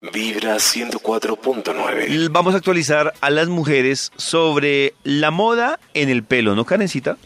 Vibra 104.9. Vamos a actualizar a las mujeres sobre la moda en el pelo, ¿no, Karencita?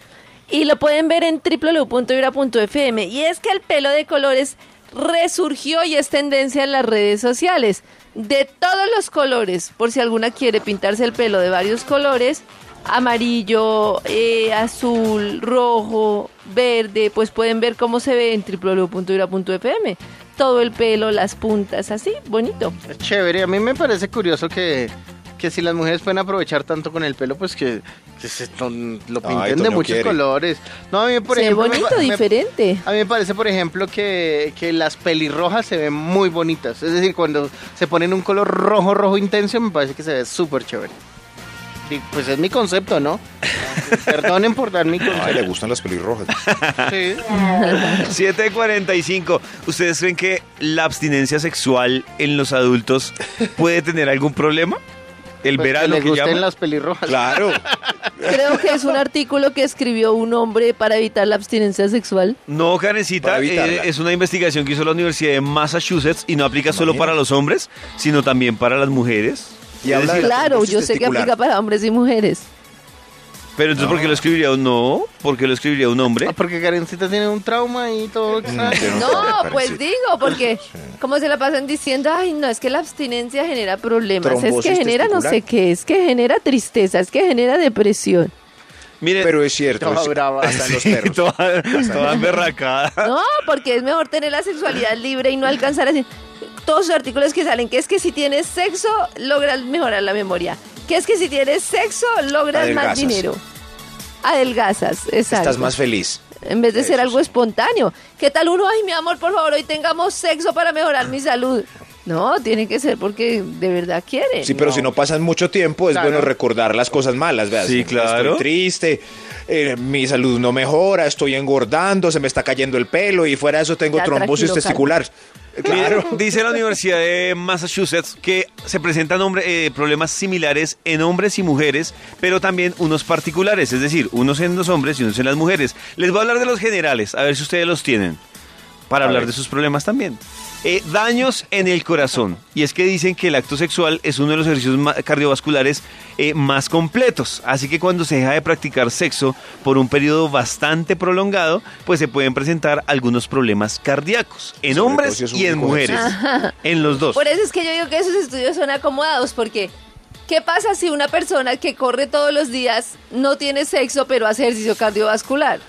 Y lo pueden ver en www.vibra.fm. Y es que el pelo de colores resurgió y es tendencia en las redes sociales. De todos los colores, por si alguna quiere pintarse el pelo de varios colores, amarillo, eh, azul, rojo, verde, pues pueden ver cómo se ve en www.vibra.fm. Todo el pelo, las puntas, así, bonito. Es chévere, a mí me parece curioso que, que si las mujeres pueden aprovechar tanto con el pelo, pues que, que se ton- lo pinten Ay, de muchos quiere. colores. No, a mí, por se ejemplo, me bonito, me- diferente. A mí me parece, por ejemplo, que, que las pelirrojas se ven muy bonitas. Es decir, cuando se ponen un color rojo, rojo intenso, me parece que se ve súper chévere. Pues es mi concepto, ¿no? Perdonen por dar mi Ay, le concepto. gustan las pelirrojas. Sí. 7.45. ¿Ustedes creen que la abstinencia sexual en los adultos puede tener algún problema? El Pues verano que que, gusten llaman? las pelirrojas. Claro. Creo que es un artículo que escribió un hombre para evitar la abstinencia sexual. No, Karencita, eh, es una investigación que hizo la Universidad de Massachusetts y no aplica solo para los hombres, sino también para las mujeres. Y habla decir, Claro, yo sé que aplica para hombres y mujeres. pero entonces, ¿por qué lo escribiría un no? ¿Por qué lo escribiría un hombre? Ah, porque Karencita tiene un trauma y todo extraño. tiene un No, pues digo, porque como se la pasan diciendo, ay, no, es que la abstinencia genera problemas, es que genera no sé qué, es que genera tristeza, es que genera depresión. Mire, Pero es cierto. Toda es- brava. Hasta en los perros. toda, toda emberracada. No, porque es mejor tener la sexualidad libre y no alcanzar así. Todos los artículos que salen, que es que si tienes sexo, logras mejorar la memoria. Que es que si tienes sexo, logras más dinero. Adelgazas, exacto. Estás más feliz. En vez de ser algo espontáneo. ¿Qué tal uno? Ay, mi amor, por favor, hoy tengamos sexo para mejorar mi salud. No, tiene que ser porque de verdad quiere. Sí, pero si no pasan mucho tiempo, es Claro. bueno recordar las cosas malas. ¿veas? Sí, claro. Estoy triste, eh, mi salud no mejora, estoy engordando, se me está cayendo el pelo y fuera de eso tengo Ya, trombosis tranquilo, testicular. Claro. Dice la Universidad de Massachusetts que se presentan eh, problemas similares en hombres y mujeres, pero también unos particulares, es decir, unos en los hombres y unos en las mujeres. Les voy a hablar de los generales, a ver si ustedes los tienen, para A hablar ver. de sus problemas también. Eh, daños en el corazón. Y es que dicen que el acto sexual es uno de los ejercicios cardiovasculares eh, más completos. Así que cuando se deja de practicar sexo por un periodo bastante prolongado, pues se pueden presentar algunos problemas cardíacos en Sobre hombres si y en mujeres. En los dos. Por eso es que yo digo que esos estudios son acomodados, porque ¿qué pasa si una persona que corre todos los días no tiene sexo pero hace ejercicio cardiovascular?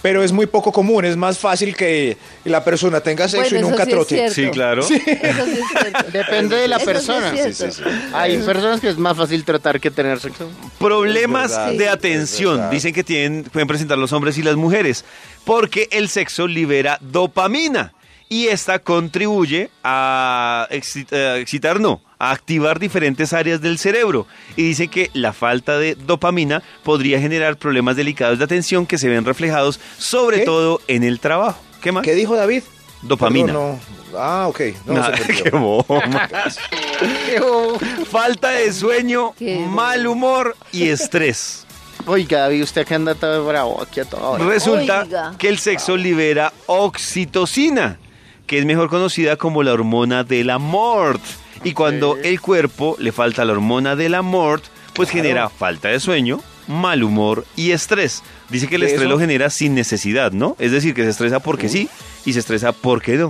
Pero es muy poco común, es más fácil que la persona tenga sexo Bueno, y nunca sí trote. Sí, claro. Eso sí es cierto. Depende de la Eso persona. cierto. Sí, sí, sí. Hay personas que es más fácil tratar que tener sexo. Problemas verdad, de atención. Dicen que tienen, pueden presentar los hombres y las mujeres. Porque el sexo libera dopamina. Y esta contribuye a excitar, no, a activar diferentes áreas del cerebro. Y dice que la falta de dopamina podría generar problemas delicados de atención que se ven reflejados sobre ¿Qué? todo en el trabajo. ¿Qué más? ¿Qué dijo David? Dopamina. Perdón, no. Ah, ok. No, Nada, se qué bomba. Falta de sueño, Qué mal humor y estrés. Oiga, David, usted que anda todo bravo aquí a toda hora. Resulta Oiga. que el sexo libera oxitocina, que es mejor conocida como la hormona del amor. Y cuando el cuerpo le falta la hormona del amor, pues genera falta de sueño, mal humor y estrés. Dice que el ¿De estrés eso? lo genera sin necesidad, ¿no? Es decir, que se estresa porque sí y se estresa porque no.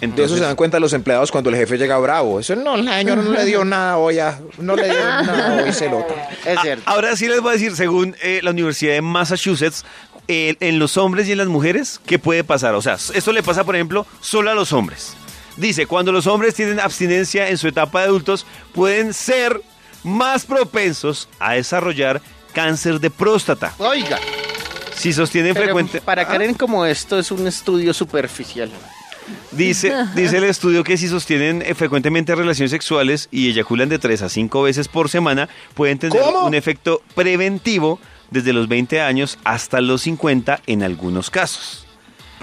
De eso Entonces, se dan cuenta los empleados cuando el jefe llega bravo. Eso no, la señora no le dio nada hoy, a- no le dio nada hoy, se lo Es cierto. Ahora sí les voy a decir, según eh, la Universidad de Massachusetts, eh, en los hombres y en las mujeres, ¿qué puede pasar? O sea, esto le pasa, por ejemplo, solo a los hombres. Dice, cuando los hombres tienen abstinencia en su etapa de adultos, pueden ser más propensos a desarrollar cáncer de próstata. Oiga, Si sostienen pero frecuente... para Ah, Karen como esto es un estudio superficial. Dice, dice el estudio que si sostienen eh, frecuentemente relaciones sexuales y eyaculan de 3 a 5 veces por semana, pueden tener ¿Cómo? un efecto preventivo desde los 20 años hasta los 50 en algunos casos.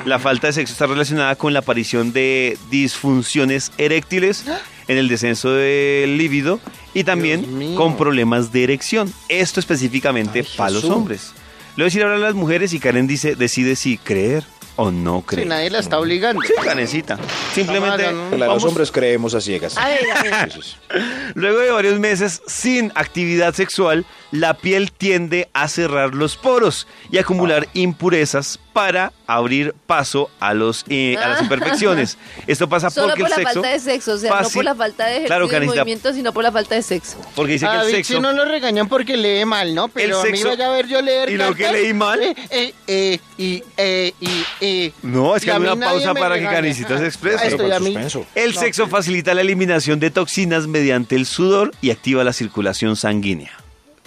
La falta de sexo está relacionada con la aparición de disfunciones eréctiles, en el descenso del líbido y también con problemas de erección. Esto específicamente Ay, para los hombres. Le voy a decir ahora a las mujeres y Karen dice, decide si creer o no cree. Si nadie la está obligando. Sí, Karencita. Simplemente vamos- los hombres creemos a ciegas. A ver, a ver. Sí, sí, sí. Luego de varios meses sin actividad sexual, la piel tiende a cerrar los poros y acumular impurezas para abrir paso a, los, eh, a las imperfecciones. Esto pasa Solo porque por el la sexo... falta de sexo, o sea, no por la falta de ejercicio Claro, y Karencita, movimiento, sino por la falta de sexo. porque dice que el sexo... no lo regañan porque lee mal, ¿no? Pero a mí sexo- vaya a ver yo leer ¿Y lo que leí mal? Eh, eh, eh, y, eh, y, eh. No, es que hay una pausa para que. Karencita se exprese. Ah, Pero estoy a mí. suspenso. El No, sexo facilita la eliminación de toxinas mediante el sudor y activa la circulación sanguínea.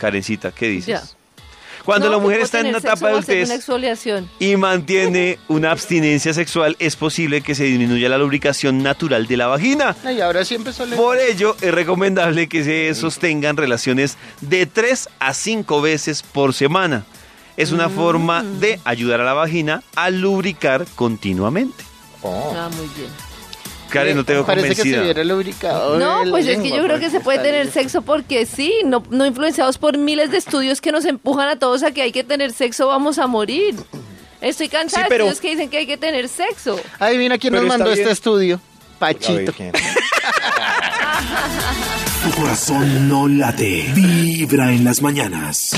Karencita, ¿qué dices? Ya. Cuando No, la mujer está en una etapa de adultez y mantiene una abstinencia sexual, es posible que se disminuya la lubricación natural de la vagina. Ay, ahora sí empezó a leer. Por ello, es recomendable que se sostengan relaciones de 3 a 5 veces por semana. Es una forma de ayudar a la vagina a lubricar continuamente. Oh. Ah, muy bien. Karen, no te veo Parece que se hubiera lubricado. No, pues es que yo creo que se puede tener bien. sexo porque sí, no, no influenciados por miles de estudios que nos empujan a todos a que hay que tener sexo, vamos a morir. Estoy cansada Sí, pero- de estudios que dicen que hay que tener sexo. Adivina quién Pero nos mandó bien. este estudio. Pachito. Tu corazón no late. Vibra en las mañanas.